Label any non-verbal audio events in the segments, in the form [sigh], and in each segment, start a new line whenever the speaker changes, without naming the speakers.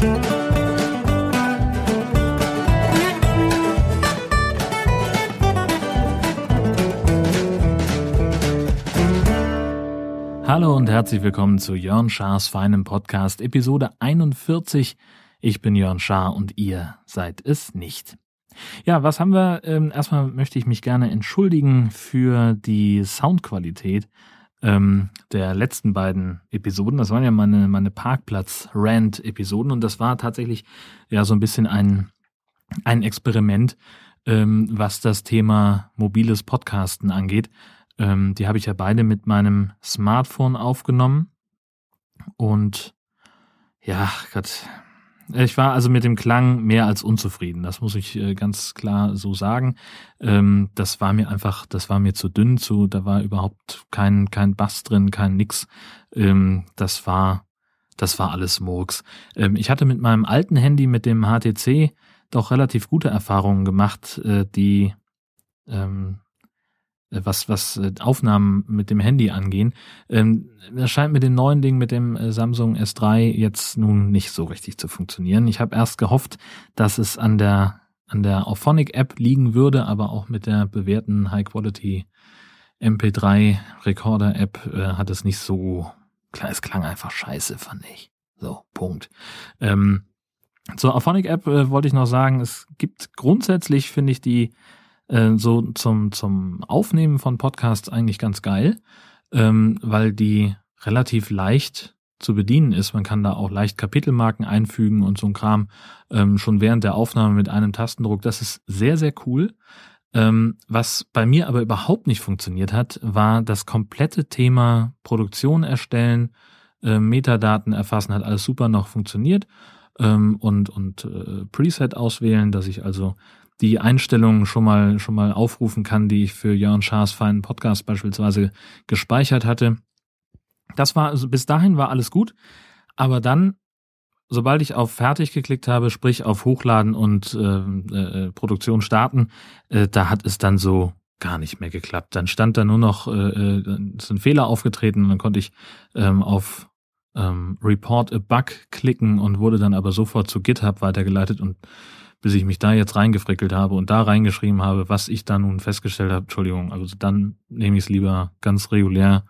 Hallo und herzlich willkommen zu Jörn Schars feinem Podcast, Episode 41. Ich bin Jörn Schaar und ihr seid es nicht. Ja, was haben wir? Ähm, erstmal möchte ich mich gerne entschuldigen für die Soundqualität ähm, der letzten beiden Episoden. Das waren ja meine, meine Parkplatz-Rant-Episoden und das war tatsächlich ja so ein bisschen ein, ein Experiment, ähm, was das Thema mobiles Podcasten angeht. Ähm, die habe ich ja beide mit meinem Smartphone aufgenommen. Und ja, Gott, ich war also mit dem Klang mehr als unzufrieden. Das muss ich äh, ganz klar so sagen. Ähm, das war mir einfach, das war mir zu dünn, zu, da war überhaupt kein, kein Bass drin, kein nix. Ähm, das war, das war alles Murks. Ähm, ich hatte mit meinem alten Handy, mit dem HTC, doch relativ gute Erfahrungen gemacht, äh, die was, was äh, Aufnahmen mit dem Handy angehen. Ähm, das scheint mit dem neuen Ding, mit dem äh, Samsung S3 jetzt nun nicht so richtig zu funktionieren. Ich habe erst gehofft, dass es an der, an der Auphonic App liegen würde, aber auch mit der bewährten High Quality MP3 Recorder App äh, hat es nicht so, klar, es klang einfach scheiße, fand ich. So, Punkt. Ähm, zur Auphonic App äh, wollte ich noch sagen, es gibt grundsätzlich, finde ich, die äh, so zum, zum Aufnehmen von Podcasts eigentlich ganz geil, ähm, weil die relativ leicht zu bedienen ist. Man kann da auch leicht Kapitelmarken einfügen und so ein Kram ähm, schon während der Aufnahme mit einem Tastendruck. Das ist sehr, sehr cool. Ähm, was bei mir aber überhaupt nicht funktioniert hat, war das komplette Thema Produktion erstellen, äh, Metadaten erfassen, hat alles super noch funktioniert ähm, und, und äh, Preset auswählen, dass ich also die Einstellungen schon mal, schon mal aufrufen kann, die ich für Jörn Schaas feinen Podcast beispielsweise gespeichert hatte. Das war, also bis dahin war alles gut. Aber dann, sobald ich auf Fertig geklickt habe, sprich auf Hochladen und äh, äh, Produktion starten, äh, da hat es dann so gar nicht mehr geklappt. Dann stand da nur noch, äh, äh ist ein Fehler aufgetreten und dann konnte ich ähm, auf ähm, Report a Bug klicken und wurde dann aber sofort zu GitHub weitergeleitet und bis ich mich da jetzt reingefrickelt habe und da reingeschrieben habe, was ich da nun festgestellt habe, Entschuldigung, also dann nehme ich es lieber ganz regulär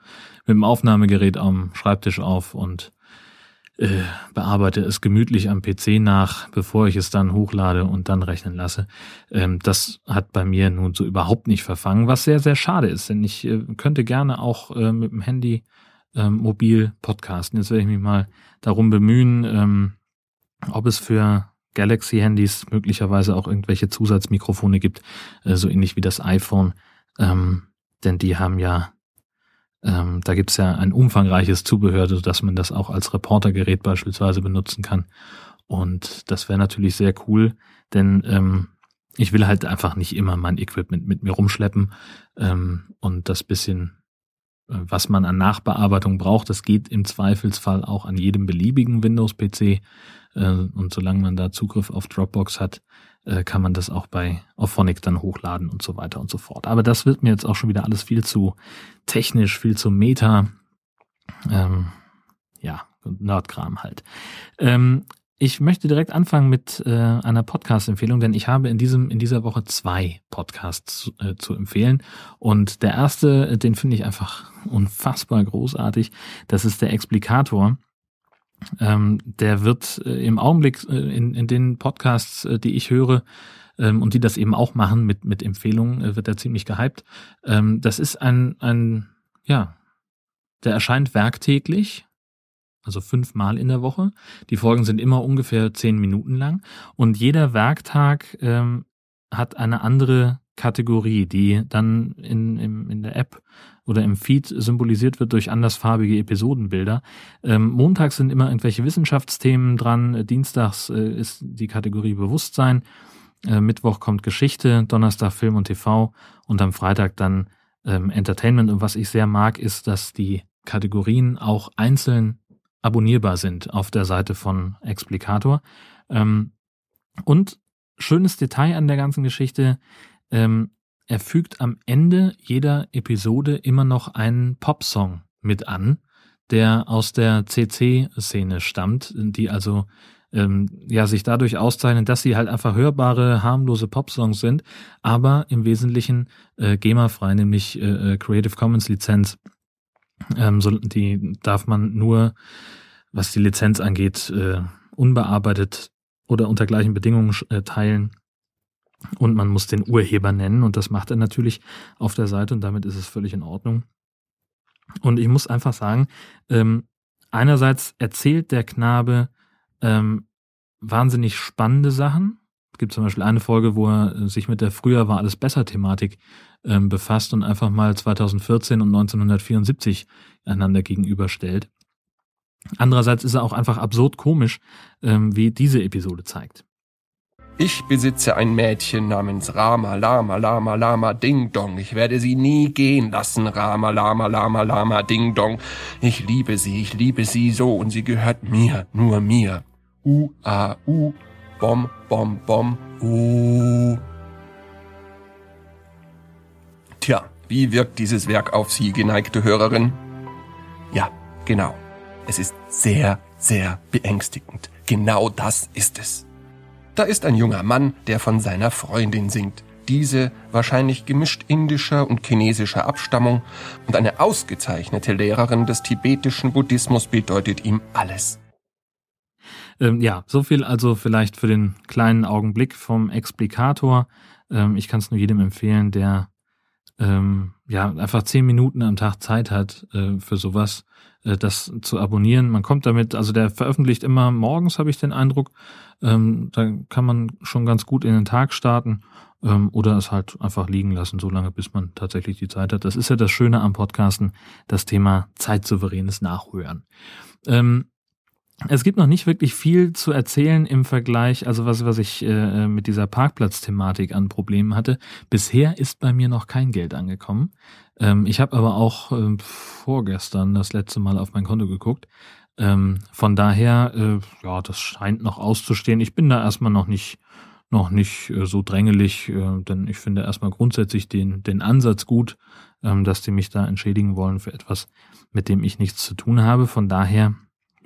mit dem Aufnahmegerät am Schreibtisch auf und äh, bearbeite es gemütlich am PC nach, bevor ich es dann hochlade und dann rechnen lasse. Ähm, das hat bei mir nun so überhaupt nicht verfangen, was sehr, sehr schade ist, denn ich äh, könnte gerne auch äh, mit dem Handy ähm, mobil podcasten. Jetzt werde ich mich mal darum bemühen, ähm, ob es für Galaxy-Handys möglicherweise auch irgendwelche Zusatzmikrofone gibt, äh, so ähnlich wie das iPhone. Ähm, denn die haben ja, ähm, da gibt's ja ein umfangreiches Zubehör, dass man das auch als Reportergerät beispielsweise benutzen kann. Und das wäre natürlich sehr cool, denn ähm, ich will halt einfach nicht immer mein Equipment mit mir rumschleppen ähm, und das bisschen was man an Nachbearbeitung braucht, das geht im Zweifelsfall auch an jedem beliebigen Windows-PC. Äh, und solange man da Zugriff auf Dropbox hat, äh, kann man das auch bei Auphonic dann hochladen und so weiter und so fort. Aber das wird mir jetzt auch schon wieder alles viel zu technisch, viel zu meta. Ähm, ja, Nerdkram halt. Ähm, ich möchte direkt anfangen mit äh, einer Podcast-Empfehlung, denn ich habe in diesem in dieser Woche zwei Podcasts zu, äh, zu empfehlen. Und der erste, den finde ich einfach [laughs] unfassbar großartig. Das ist der Explikator. Ähm, der wird äh, im Augenblick äh, in, in den Podcasts, äh, die ich höre, ähm, und die das eben auch machen mit, mit Empfehlungen, äh, wird er ziemlich gehypt. Ähm, das ist ein, ein, ja, der erscheint werktäglich, also fünfmal in der Woche. Die Folgen sind immer ungefähr zehn Minuten lang und jeder Werktag ähm, hat eine andere Kategorie, die dann in, in, in der App oder im Feed symbolisiert wird durch andersfarbige Episodenbilder. Ähm, montags sind immer irgendwelche Wissenschaftsthemen dran, dienstags äh, ist die Kategorie Bewusstsein, äh, Mittwoch kommt Geschichte, Donnerstag Film und TV und am Freitag dann ähm, Entertainment. Und was ich sehr mag, ist, dass die Kategorien auch einzeln abonnierbar sind auf der Seite von Explicator. Ähm, und schönes Detail an der ganzen Geschichte, ähm, er fügt am Ende jeder Episode immer noch einen Popsong mit an, der aus der CC-Szene stammt, die also ähm, ja sich dadurch auszeichnen, dass sie halt einfach hörbare, harmlose Popsongs sind, aber im Wesentlichen äh, GEMA-frei, nämlich äh, äh Creative Commons Lizenz. Ähm, so, die darf man nur, was die Lizenz angeht, äh, unbearbeitet oder unter gleichen Bedingungen äh, teilen. Und man muss den Urheber nennen und das macht er natürlich auf der Seite und damit ist es völlig in Ordnung. Und ich muss einfach sagen, ähm, einerseits erzählt der Knabe ähm, wahnsinnig spannende Sachen. Es gibt zum Beispiel eine Folge, wo er sich mit der Früher war alles besser Thematik ähm, befasst und einfach mal 2014 und 1974 einander gegenüberstellt. Andererseits ist er auch einfach absurd komisch, ähm, wie diese Episode zeigt.
Ich besitze ein Mädchen namens Rama Lama Lama Lama Ding Dong. Ich werde sie nie gehen lassen, Rama Lama Lama Lama Ding Dong. Ich liebe sie, ich liebe sie so und sie gehört mir, nur mir. U A U Bom Bom Bom U. wie wirkt dieses Werk auf Sie, geneigte Hörerin? Ja, genau. Es ist sehr, sehr beängstigend. Genau das ist es. Da ist ein junger Mann, der von seiner Freundin singt. Diese wahrscheinlich gemischt indischer und chinesischer Abstammung und eine ausgezeichnete Lehrerin des tibetischen Buddhismus bedeutet ihm alles.
Ähm, ja, so viel also vielleicht für den kleinen Augenblick vom Explikator. Ähm, ich kann es nur jedem empfehlen, der ähm, ja einfach zehn Minuten am Tag Zeit hat äh, für sowas, äh, das zu abonnieren. Man kommt damit, also der veröffentlicht immer morgens, habe ich den Eindruck. Ähm, da kann man schon ganz gut in den Tag starten ähm, oder es halt einfach liegen lassen, so lange, bis man tatsächlich die Zeit hat. Das ist ja das Schöne am Podcasten, das Thema zeitsouveränes Nachhören. Ähm, es gibt noch nicht wirklich viel zu erzählen im Vergleich, also was, was ich äh, mit dieser Parkplatzthematik an Problemen hatte. Bisher ist bei mir noch kein Geld angekommen. Ähm, ich habe aber auch äh, vorgestern das letzte Mal auf mein Konto geguckt. Ähm, von daher, äh, ja, das scheint noch auszustehen. Ich bin da erstmal noch nicht noch nicht äh, so drängelig, äh, denn ich finde erstmal grundsätzlich den, den Ansatz gut, ähm, dass die mich da entschädigen wollen für etwas, mit dem ich nichts zu tun habe. Von daher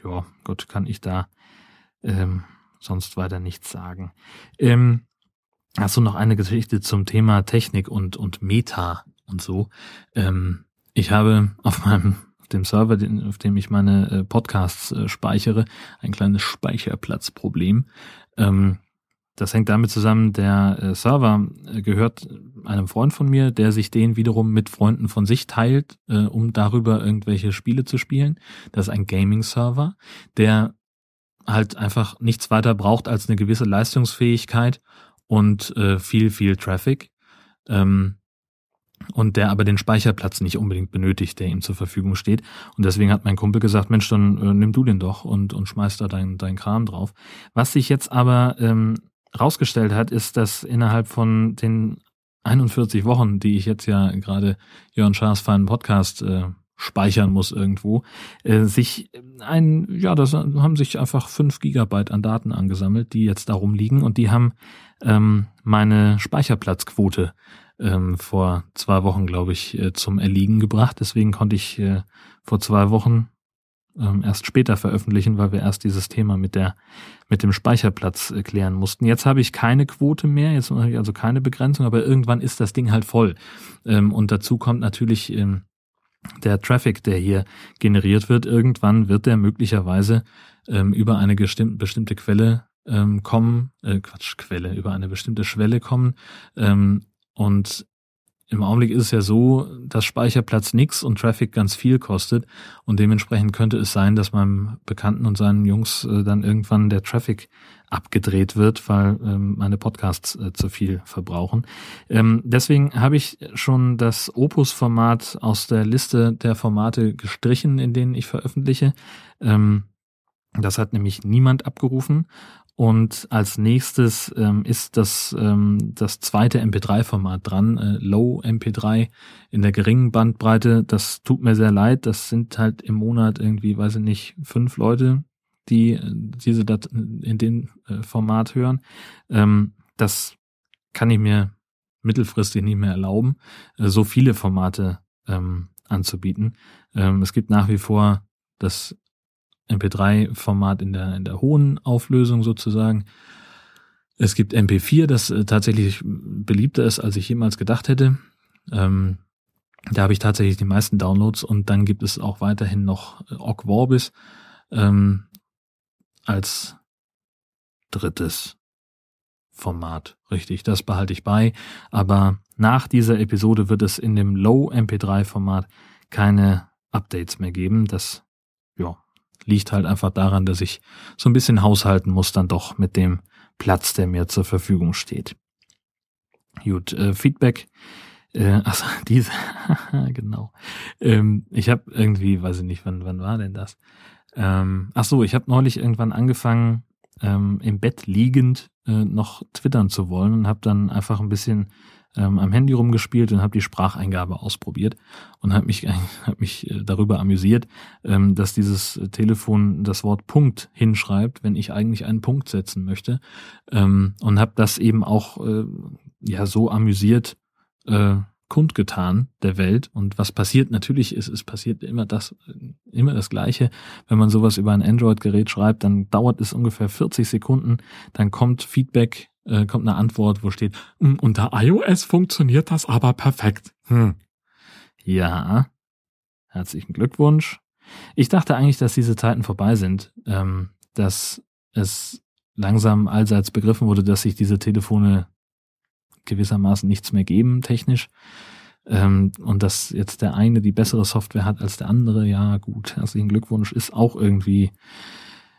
ja, Gott, kann ich da ähm, sonst weiter nichts sagen. Ähm, hast du noch eine Geschichte zum Thema Technik und, und Meta und so? Ähm, ich habe auf meinem dem Server, auf dem ich meine äh, Podcasts äh, speichere, ein kleines Speicherplatzproblem. Ähm, das hängt damit zusammen, der äh, Server äh, gehört einem Freund von mir, der sich den wiederum mit Freunden von sich teilt, äh, um darüber irgendwelche Spiele zu spielen. Das ist ein Gaming-Server, der halt einfach nichts weiter braucht als eine gewisse Leistungsfähigkeit und viel, viel Traffic. Ähm, und der aber den Speicherplatz nicht unbedingt benötigt, der ihm zur Verfügung steht. Und deswegen hat mein Kumpel gesagt, Mensch, dann äh, nimm du den doch und, und schmeiß da dein, dein Kram drauf. Was sich jetzt aber ähm, rausgestellt hat, ist, dass innerhalb von den 41 Wochen, die ich jetzt ja gerade Jörn Schaas feinen Podcast äh, speichern muss irgendwo, äh, sich ein, ja, das haben sich einfach fünf Gigabyte an Daten angesammelt, die jetzt darum liegen und die haben ähm, meine Speicherplatzquote ähm, vor zwei Wochen, glaube ich, äh, zum Erliegen gebracht. Deswegen konnte ich äh, vor zwei Wochen ähm, erst später veröffentlichen, weil wir erst dieses Thema mit der mit dem Speicherplatz äh, klären mussten. Jetzt habe ich keine Quote mehr, jetzt habe ich also keine Begrenzung, aber irgendwann ist das Ding halt voll. Ähm, und dazu kommt natürlich ähm, der Traffic, der hier generiert wird. Irgendwann wird der möglicherweise ähm, über eine bestimmte Quelle ähm, kommen, äh, Quatsch, Quelle, über eine bestimmte Schwelle kommen. Ähm, und im Augenblick ist es ja so, dass Speicherplatz nix und Traffic ganz viel kostet und dementsprechend könnte es sein, dass meinem Bekannten und seinen Jungs äh, dann irgendwann der Traffic abgedreht wird, weil ähm, meine Podcasts äh, zu viel verbrauchen. Ähm, deswegen habe ich schon das Opus-Format aus der Liste der Formate gestrichen, in denen ich veröffentliche. Ähm, das hat nämlich niemand abgerufen und als nächstes ähm, ist das, ähm, das zweite MP3-Format dran, äh, Low MP3 in der geringen Bandbreite. Das tut mir sehr leid. Das sind halt im Monat irgendwie, weiß ich nicht, fünf Leute, die äh, diese Dat in dem äh, Format hören. Ähm, das kann ich mir mittelfristig nicht mehr erlauben, äh, so viele Formate ähm, anzubieten. Ähm, es gibt nach wie vor das MP3-Format in der, in der hohen Auflösung sozusagen. Es gibt MP4, das äh, tatsächlich beliebter ist, als ich jemals gedacht hätte. Ähm, da habe ich tatsächlich die meisten Downloads und dann gibt es auch weiterhin noch äh, Ogg Vorbis ähm, als drittes Format. Richtig, das behalte ich bei. Aber nach dieser Episode wird es in dem Low MP3 Format keine Updates mehr geben. Das liegt halt einfach daran, dass ich so ein bisschen haushalten muss dann doch mit dem Platz, der mir zur Verfügung steht. Gut, äh, Feedback. Äh, [laughs] also diese, [laughs] genau. Ähm, ich habe irgendwie, weiß ich nicht, wann, wann war denn das? Ähm, ach so, ich habe neulich irgendwann angefangen, ähm, im Bett liegend äh, noch twittern zu wollen und habe dann einfach ein bisschen ähm, am Handy rumgespielt und habe die Spracheingabe ausprobiert und habe mich, [laughs] hab mich äh, darüber amüsiert, ähm, dass dieses Telefon das Wort Punkt hinschreibt, wenn ich eigentlich einen Punkt setzen möchte ähm, und habe das eben auch äh, ja so amüsiert äh, kundgetan der Welt. Und was passiert? Natürlich ist es passiert immer das, immer das Gleiche. Wenn man sowas über ein Android-Gerät schreibt, dann dauert es ungefähr 40 Sekunden. Dann kommt Feedback, äh, kommt eine Antwort, wo steht, hm, unter iOS funktioniert das aber perfekt. Hm. Ja. Herzlichen Glückwunsch. Ich dachte eigentlich, dass diese Zeiten vorbei sind, ähm, dass es langsam allseits begriffen wurde, dass sich diese Telefone gewissermaßen nichts mehr geben, technisch. Ähm, und dass jetzt der eine die bessere Software hat als der andere, ja gut, herzlichen Glückwunsch, ist auch irgendwie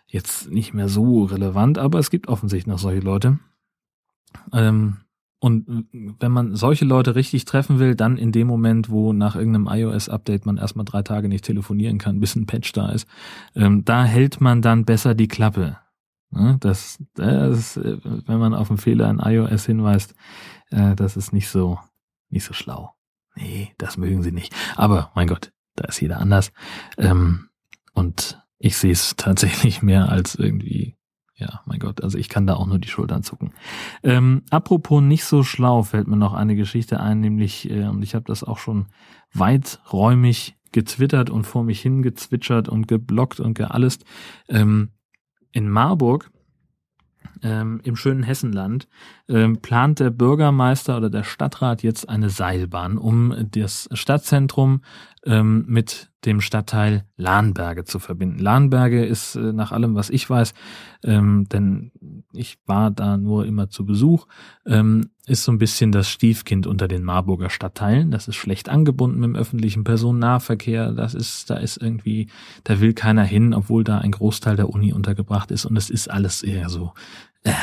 jetzt nicht mehr so relevant, aber es gibt offensichtlich noch solche Leute. Ähm, und wenn man solche Leute richtig treffen will, dann in dem Moment, wo nach irgendeinem iOS-Update man erstmal drei Tage nicht telefonieren kann, [laughs] bis ein Patch da ist, ähm, da hält man dann besser die Klappe. Ne? Das, das, wenn man auf einen Fehler in iOS hinweist, äh, das ist nicht so, nicht so schlau. Nee, das mögen sie nicht. Aber mein Gott, da ist jeder anders. Ähm, und ich sehe es [laughs] tatsächlich mehr als irgendwie, ja, mein Gott, also ich kann da auch nur die Schultern zucken. Ähm, apropos nicht so schlau, fällt mir noch eine Geschichte ein, nämlich, äh, und ich habe das auch schon weiträumig getwittert und vor mich hingezwitschert und geblockt und geallest. Ähm, in Marburg ähm, im schönen Hessenland ähm, plant der Bürgermeister oder der Stadtrat jetzt eine Seilbahn, um das Stadtzentrum ähm, mit dem Stadtteil Lahnberge zu verbinden. Lahnberge ist äh, nach allem, was ich weiß, ähm, denn ich war da nur immer zu Besuch, ähm, ist so ein bisschen das Stiefkind unter den Marburger Stadtteilen. Das ist schlecht angebunden dem öffentlichen Personennahverkehr. Das ist, da ist irgendwie, da will keiner hin, obwohl da ein Großteil der Uni untergebracht ist. Und es ist alles eher so, äh,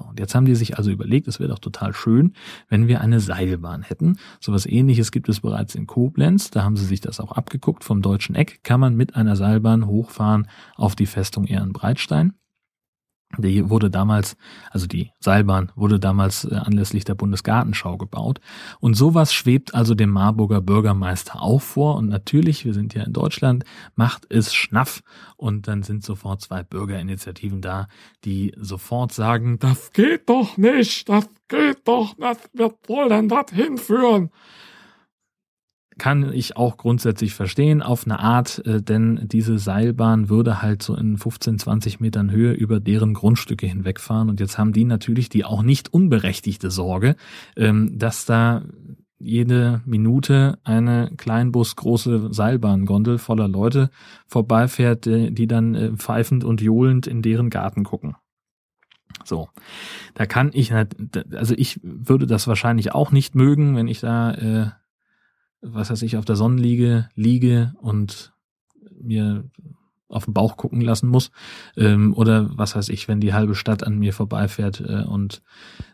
so, und jetzt haben die sich also überlegt, es wäre doch total schön, wenn wir eine Seilbahn hätten. Sowas ähnliches gibt es bereits in Koblenz. Da haben sie sich das auch abgeguckt. Vom deutschen Eck kann man mit einer Seilbahn hochfahren auf die Festung Ehrenbreitstein. Die wurde damals, also die Seilbahn wurde damals äh, anlässlich der Bundesgartenschau gebaut. Und sowas schwebt also dem Marburger Bürgermeister auch vor. Und natürlich, wir sind ja in Deutschland, macht es Schnaff. Und dann sind sofort zwei Bürgerinitiativen da, die sofort sagen, das geht doch nicht, das geht doch nicht, wer soll denn das hinführen? Kann ich auch grundsätzlich verstehen auf eine Art, äh, denn diese Seilbahn würde halt so in 15, 20 Metern Höhe über deren Grundstücke hinwegfahren und jetzt haben die natürlich die auch nicht unberechtigte Sorge, ähm, dass da jede Minute eine Kleinbus große Seilbahngondel voller Leute vorbeifährt, äh, die dann äh, pfeifend und johlend in deren Garten gucken. So, da kann ich, also ich würde das wahrscheinlich auch nicht mögen, wenn ich da was weiß ich, auf der Sonnenliege liege und mir auf den Bauch gucken lassen muss. Ähm, oder was weiß ich, wenn die halbe Stadt an mir vorbeifährt äh, und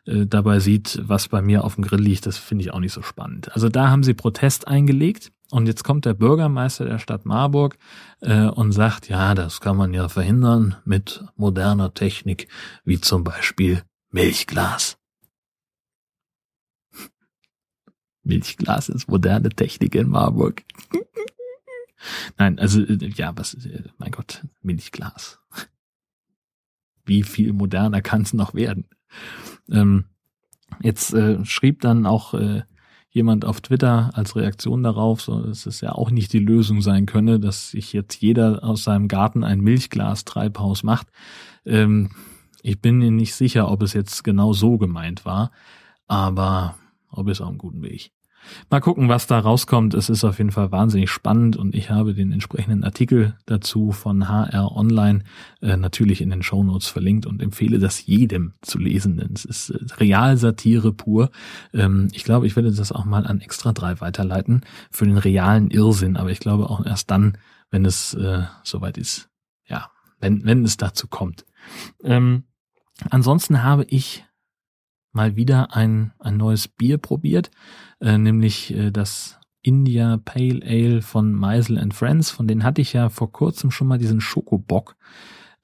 äh, dabei sieht, was bei mir auf dem Grill liegt, das finde ich auch nicht so spannend. Also da haben sie Protest eingelegt und jetzt kommt der Bürgermeister der Stadt Marburg äh, und sagt, ja, das kann man ja verhindern mit moderner Technik, wie zum Beispiel Milchglas. Milchglas ist moderne Technik in Marburg. Nein, also äh, ja, was, äh, mein Gott, Milchglas. Wie viel moderner kann es noch werden? Ähm, jetzt äh, schrieb dann auch äh, jemand auf Twitter als Reaktion darauf, so dass es ja auch nicht die Lösung sein könne, dass sich jetzt jeder aus seinem Garten ein Milchglas-Treibhaus macht. Ähm, ich bin mir nicht sicher, ob es jetzt genau so gemeint war, aber ob es auf einem guten Weg. Mal gucken, was da rauskommt. Es ist auf jeden Fall wahnsinnig spannend und ich habe den entsprechenden Artikel dazu von HR Online äh, natürlich in den Shownotes verlinkt und empfehle das jedem zu lesen. Denn es ist äh, Realsatire pur. Ähm, ich glaube, ich werde das auch mal an Extra 3 weiterleiten für den realen Irrsinn, aber ich glaube auch erst dann, wenn es äh, soweit ist. Ja, wenn, wenn es dazu kommt. Ähm, ansonsten habe ich mal wieder ein, ein neues Bier probiert, äh, nämlich äh, das India Pale Ale von Meisel and Friends. Von denen hatte ich ja vor kurzem schon mal diesen Schokobock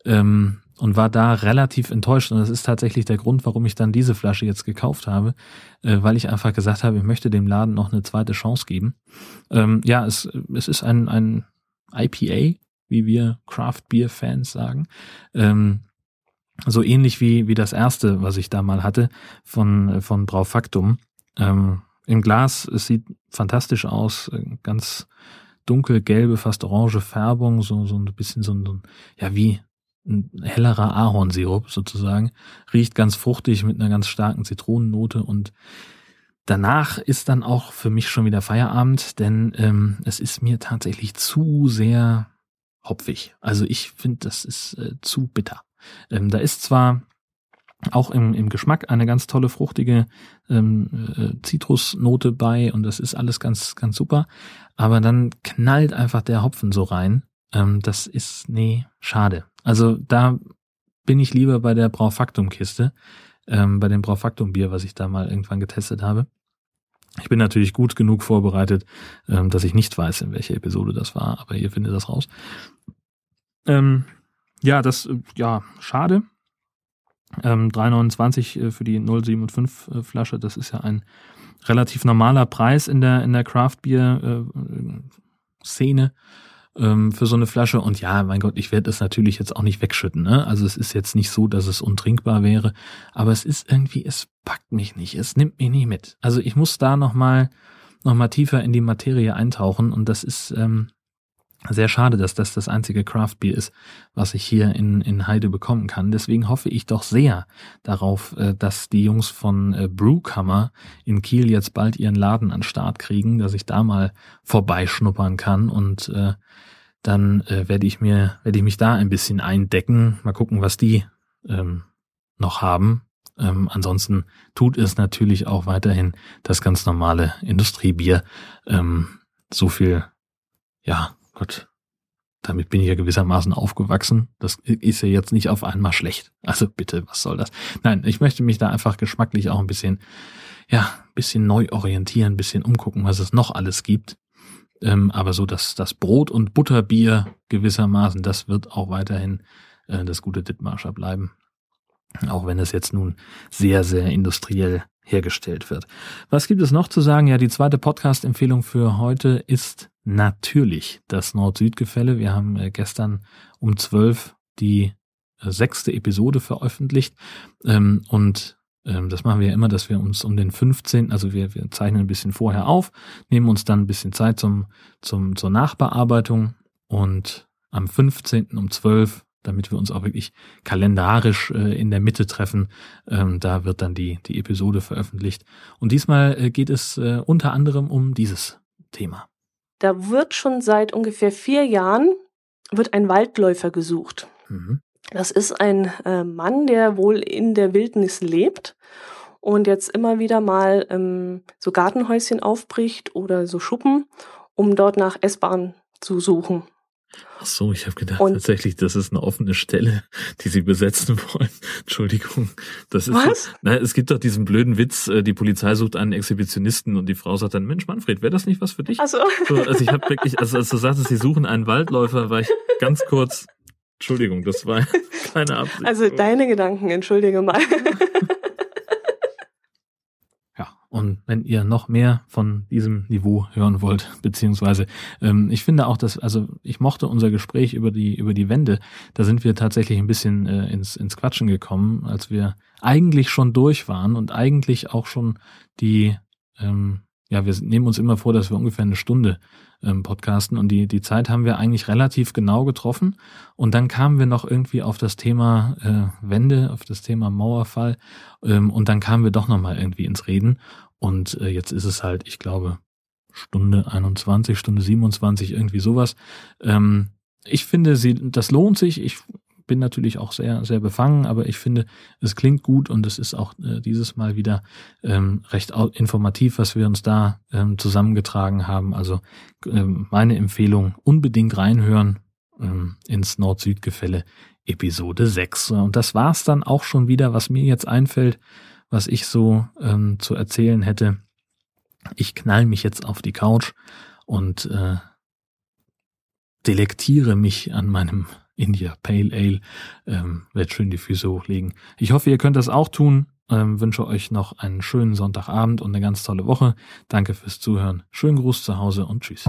ähm, und war da relativ enttäuscht. Und das ist tatsächlich der Grund, warum ich dann diese Flasche jetzt gekauft habe, äh, weil ich einfach gesagt habe, ich möchte dem Laden noch eine zweite Chance geben. Ähm, ja, es, es ist ein, ein IPA, wie wir Craft Beer Fans sagen. Ähm, so ähnlich wie, wie das erste, was ich da mal hatte von, von Braufaktum. Ähm, Im Glas, es sieht fantastisch aus, ganz dunkelgelbe, fast orange Färbung, so, so ein bisschen so ein, so ein ja, wie ein hellerer Ahornsirup sozusagen. Riecht ganz fruchtig mit einer ganz starken Zitronennote und danach ist dann auch für mich schon wieder Feierabend, denn ähm, es ist mir tatsächlich zu sehr hopfig. Also ich finde, das ist äh, zu bitter. Ähm, da ist zwar auch im, im Geschmack eine ganz tolle fruchtige ähm, äh, Zitrusnote bei und das ist alles ganz ganz super, aber dann knallt einfach der Hopfen so rein. Ähm, das ist nee schade. Also da bin ich lieber bei der Braufaktum Kiste, ähm, bei dem Braufaktum Bier, was ich da mal irgendwann getestet habe. Ich bin natürlich gut genug vorbereitet, ähm, dass ich nicht weiß, in welcher Episode das war, aber ihr findet das raus. Ähm, ja, das, äh, ja, schade. Ähm, 3,29 äh, für die 075 äh, Flasche, das ist ja ein relativ normaler Preis in der, in der Craft Beer Szene ähm, für so eine Flasche. Und ja, mein Gott, ich werde es natürlich jetzt auch nicht wegschütten. Ne? Also es ist jetzt nicht so, dass es untrinkbar wäre, aber es ist irgendwie, es packt mich nicht, es nimmt mich nicht mit. Also ich muss da nochmal noch tiefer in die Materie eintauchen und das ist, ähm, sehr schade, dass das das einzige Craft Beer ist, was ich hier in, in Heide bekommen kann. Deswegen hoffe ich doch sehr darauf, äh, dass die Jungs von äh, Brewkammer in Kiel jetzt bald ihren Laden an Start kriegen, dass ich da mal vorbeischnuppern kann und äh, dann äh, werde ich mir, werde ich mich da ein bisschen eindecken, mal gucken, was die ähm, noch haben. Ähm, ansonsten tut es natürlich auch weiterhin das ganz normale Industriebier. Ähm, so viel, ja, Gott, damit bin ich ja gewissermaßen aufgewachsen. Das ist ja jetzt nicht auf einmal schlecht. Also bitte, was soll das? Nein, ich möchte mich da einfach geschmacklich auch ein bisschen, ja, ein bisschen neu orientieren, ein bisschen umgucken, was es noch alles gibt. Ähm, aber so dass das Brot- und Butterbier gewissermaßen, das wird auch weiterhin äh, das gute Dittmarscher bleiben. Auch wenn es jetzt nun sehr, sehr industriell hergestellt wird. Was gibt es noch zu sagen? Ja, die zweite Podcast-Empfehlung für heute ist natürlich das Nord-Süd-Gefälle. Wir haben äh, gestern um zwölf die äh, sechste Episode veröffentlicht ähm, und ähm, das machen wir ja immer, dass wir uns um den 15., also wir, wir zeichnen ein bisschen vorher auf, nehmen uns dann ein bisschen Zeit zum, zum, zur Nachbearbeitung und am 15. um 12 damit wir uns auch wirklich kalendarisch äh, in der Mitte treffen. Ähm, da wird dann die, die Episode veröffentlicht. Und diesmal äh, geht es äh, unter anderem um dieses Thema.
Da wird schon seit ungefähr vier Jahren wird ein Waldläufer gesucht. Mhm. Das ist ein äh, Mann, der wohl in der Wildnis lebt und jetzt immer wieder mal ähm, so Gartenhäuschen aufbricht oder so Schuppen, um dort nach S-Bahn zu suchen.
Ach so, ich habe gedacht und tatsächlich, das ist eine offene Stelle, die sie besetzen [laughs] wollen. Entschuldigung. Das ist Was? So, na, es gibt doch diesen blöden Witz, äh, die Polizei sucht einen Exhibitionisten und die Frau sagt dann, Mensch, Manfred, wäre das nicht was für dich?
Ach so.
so also ich habe wirklich, also als du sagtest, sie suchen einen Waldläufer, war ich ganz kurz, Entschuldigung, das war [laughs] keine Absicht.
Also deine Gedanken, entschuldige mal. [laughs]
Und wenn ihr noch mehr von diesem Niveau hören wollt, [laughs] beziehungsweise ähm, ich finde auch, dass, also ich mochte unser Gespräch über die, über die Wände, da sind wir tatsächlich ein bisschen äh, ins, ins Quatschen gekommen, als wir eigentlich schon durch waren und eigentlich auch schon die, ähm, ja, wir nehmen uns immer vor, dass wir ungefähr eine Stunde ähm, podcasten und die, die Zeit haben wir eigentlich relativ genau getroffen. Und dann kamen wir noch irgendwie auf das Thema äh, Wende, auf das Thema Mauerfall ähm, und dann kamen wir doch nochmal irgendwie ins Reden. Und äh, jetzt ist es halt, ich glaube, Stunde 21, Stunde 27, irgendwie sowas. Ähm, ich finde, sie, das lohnt sich. Ich bin natürlich auch sehr, sehr befangen, aber ich finde, es klingt gut und es ist auch äh, dieses Mal wieder ähm, recht informativ, was wir uns da ähm, zusammengetragen haben. Also ähm, meine Empfehlung, unbedingt reinhören ähm, ins Nord-Süd-Gefälle Episode 6. Und das war's dann auch schon wieder, was mir jetzt einfällt, was ich so ähm, zu erzählen hätte. Ich knall mich jetzt auf die Couch und äh, delektiere mich an meinem India Pale Ale. Ähm, werd schön die Füße hochlegen. Ich hoffe, ihr könnt das auch tun. Ähm, wünsche euch noch einen schönen Sonntagabend und eine ganz tolle Woche. Danke fürs Zuhören. Schönen Gruß zu Hause und tschüss.